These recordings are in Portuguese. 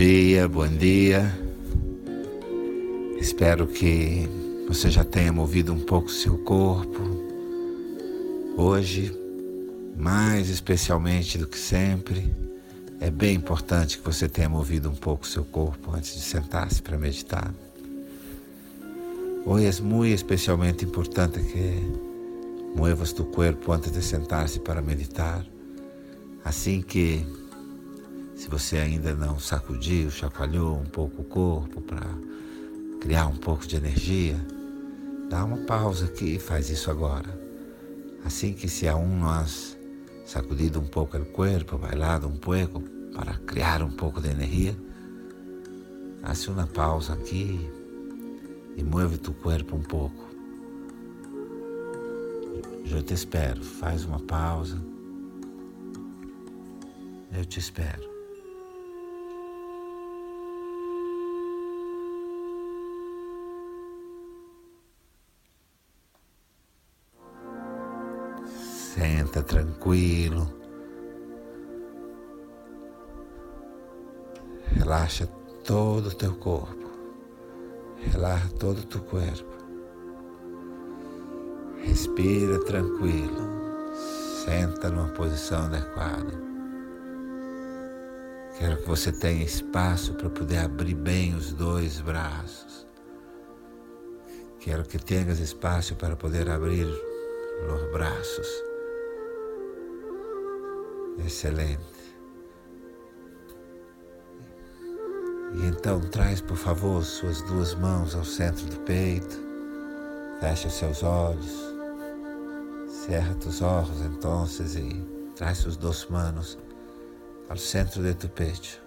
Dia, bom dia. Espero que você já tenha movido um pouco seu corpo. Hoje, mais especialmente do que sempre, é bem importante que você tenha movido um pouco seu corpo antes de sentar-se para meditar. Hoje é muito especialmente importante que muevas tu corpo antes de sentar-se para meditar, assim que se você ainda não sacudiu, chacoalhou um pouco o corpo para criar um pouco de energia, dá uma pausa aqui e faz isso agora. Assim que se aún não has sacudido um pouco o corpo, bailado um pouco para criar um pouco de energia, hace uma pausa aqui e mueve tu corpo um pouco. Eu te espero. Faz uma pausa. Eu te espero. Senta tranquilo. Relaxa todo o teu corpo. Relaxa todo o teu corpo. Respira tranquilo. Senta numa posição adequada. Quero que você tenha espaço para poder abrir bem os dois braços. Quero que tenhas espaço para poder abrir os braços. Excelente. E então traz, por favor, suas duas mãos ao centro do peito. Fecha seus olhos. Cerra tus ojos então e traz suas duas manos ao centro de tu peito.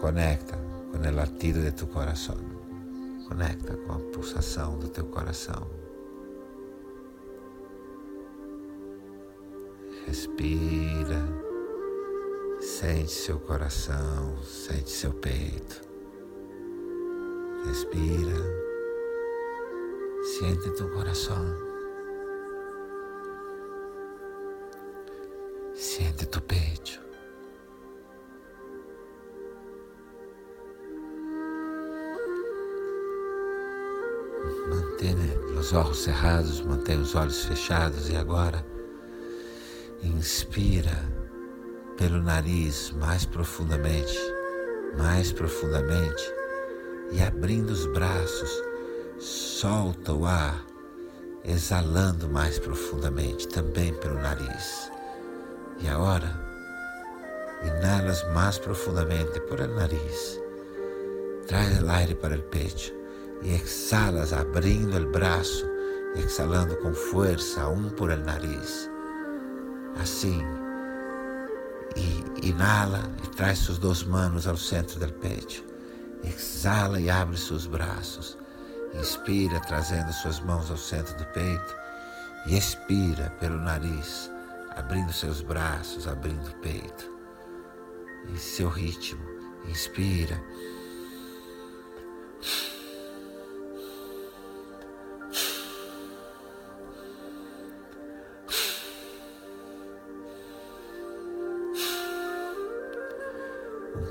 Conecta com o latido de tu coração. Conecta com a pulsação do teu coração. Respira, sente seu coração, sente seu peito. Respira, sente teu coração. Sente tu peito. Mantenha os olhos cerrados, mantenha os olhos fechados e agora Inspira pelo nariz mais profundamente, mais profundamente e abrindo os braços, solta o ar, exalando mais profundamente também pelo nariz. E agora, inhalas mais profundamente por el nariz, traz o aire para o peito e exalas abrindo o braço, exalando com força, um por el nariz assim. E inala e traz suas duas mãos ao centro do peito. Exala e abre seus braços. Inspira, trazendo suas mãos ao centro do peito. E expira pelo nariz, abrindo seus braços, abrindo o peito. Em seu ritmo. Inspira.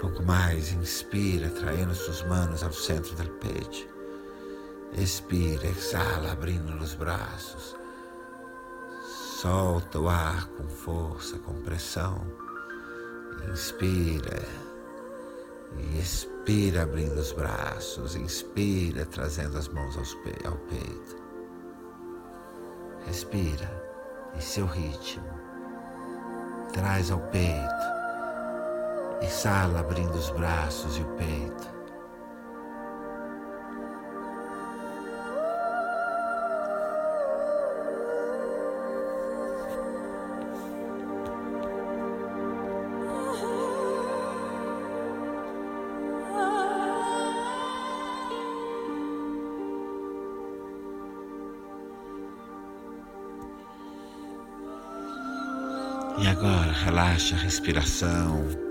Pouco mais, inspira, traindo suas mãos ao centro do peito. Expira, exala, abrindo os braços. Solta o ar com força, com pressão. Inspira e expira, abrindo os braços. Inspira, trazendo as mãos ao peito. Respira em seu ritmo. Traz ao peito Exala abrindo os braços e o peito. E agora relaxa a respiração.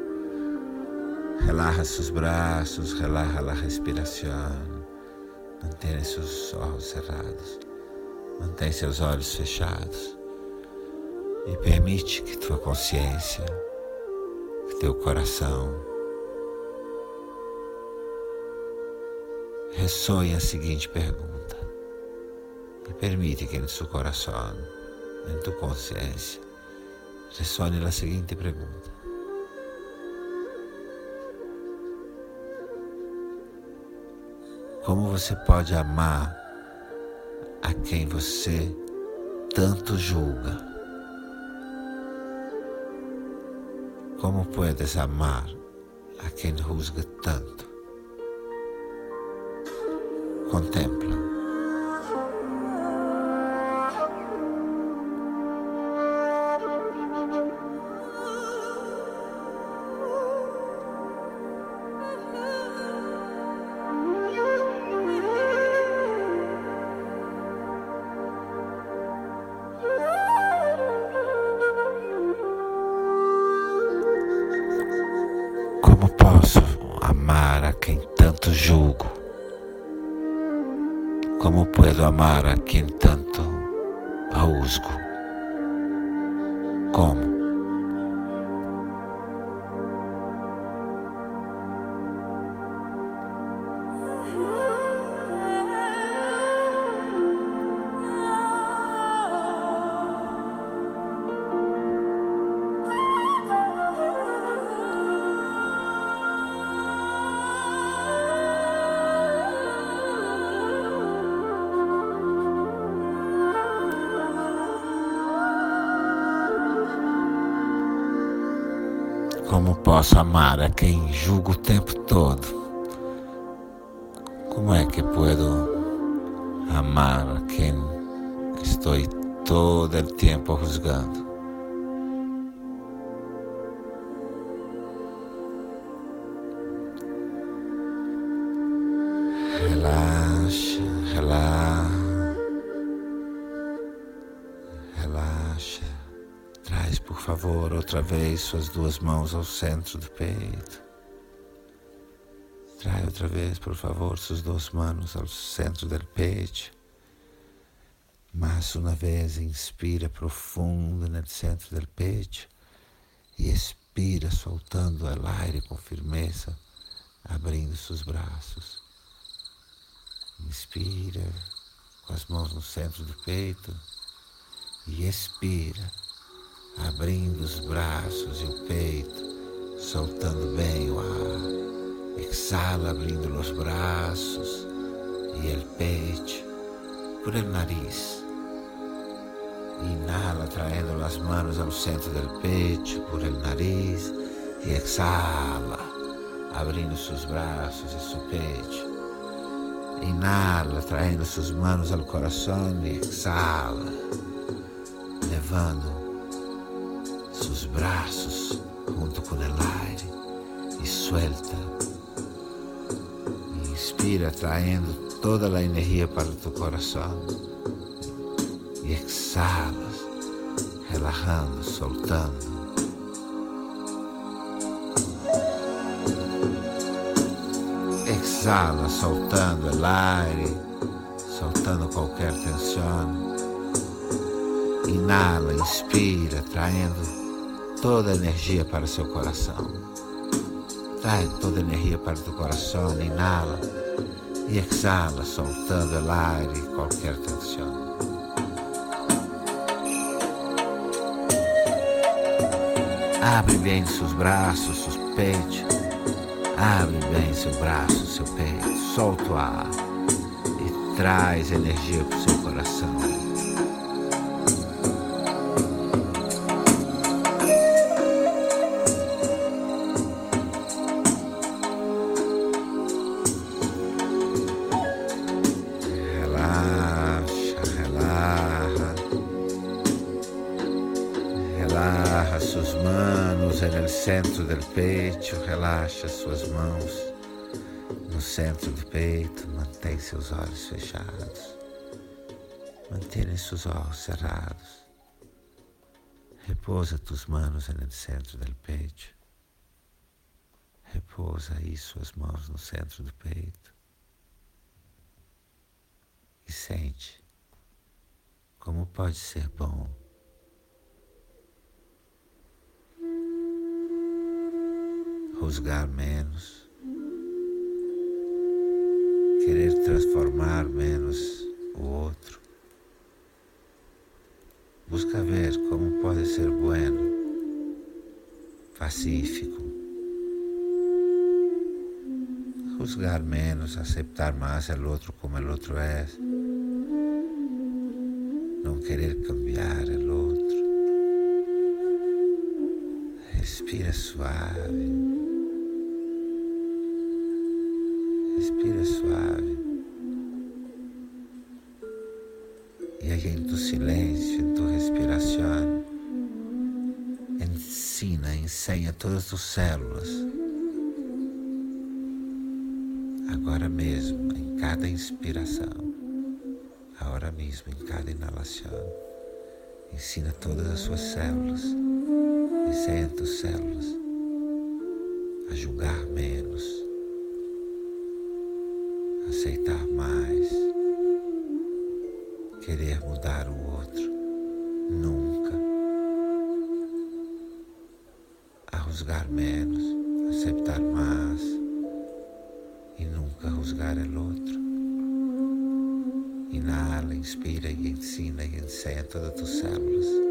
Relaja seus braços, relaja a respiração. Mantenha seus olhos cerrados. Mantenha seus olhos fechados. E permite que tua consciência, que teu coração ressoe a seguinte pergunta. E permite que em seu coração, em tua consciência, ressoe a seguinte pergunta. Como você pode amar a quem você tanto julga? Como puedes amar a quem juzga tanto? Contempla. Como puedo amar a quien tanto juzgo? Como? Como posso amar a quem julgo o tempo todo? Como é que puedo amar a quem estou todo o tempo juzgando? Outra vez suas duas mãos ao centro do peito. Trai outra vez, por favor, suas duas mãos ao centro do peito. Mais uma vez, inspira profundo no centro do peito e expira, soltando o aire com firmeza, abrindo seus braços. Inspira com as mãos no centro do peito e expira abrindo os braços e o peito, soltando bem o ar. Exala abrindo os braços e o peito por el nariz. Inhala trayendo as mãos ao centro do peito por el nariz e exhala abrindo seus braços e seu peito. Inhala trayendo suas mãos ao coração e exhala levando sus brazos junto con el aire y suelta. Inspira trayendo toda la energía para tu corazón y exhalas, relajando, soltando. Exhala, soltando el aire, soltando qualquer tensão. Inala, inspira, traindo toda a energia para o seu coração. Traz toda a energia para o teu coração, inala e exala, soltando o ar e qualquer tensão. Abre bem seus braços, seus peitos. Abre bem seu braço, seu peito. Solta o ar e traz energia para o seu coração. Centro do peito, relaxa suas mãos no centro do peito, mantém seus olhos fechados, mantenha seus olhos cerrados. Repousa tus manos no centro do peito. Repousa aí suas mãos no centro do peito. E sente como pode ser bom juzgar menos, querer transformar menos o outro. Busca ver como pode ser bueno, pacífico, juzgar menos, aceitar mais o outro como o outro é, não querer cambiar o outro. Respira suave, respira suave. E aí em tu silêncio, em tu respiração, ensina, ensina todas tus células agora mesmo, em cada inspiração, agora mesmo, em cada inalação. Ensina todas as suas células, ensina tuas células a julgar menos, aceitar mais, querer mudar o outro, nunca. A juzgar menos, aceitar mais. E nunca juzgar el outro. Inala, inspira e ensina e ensina todas tus células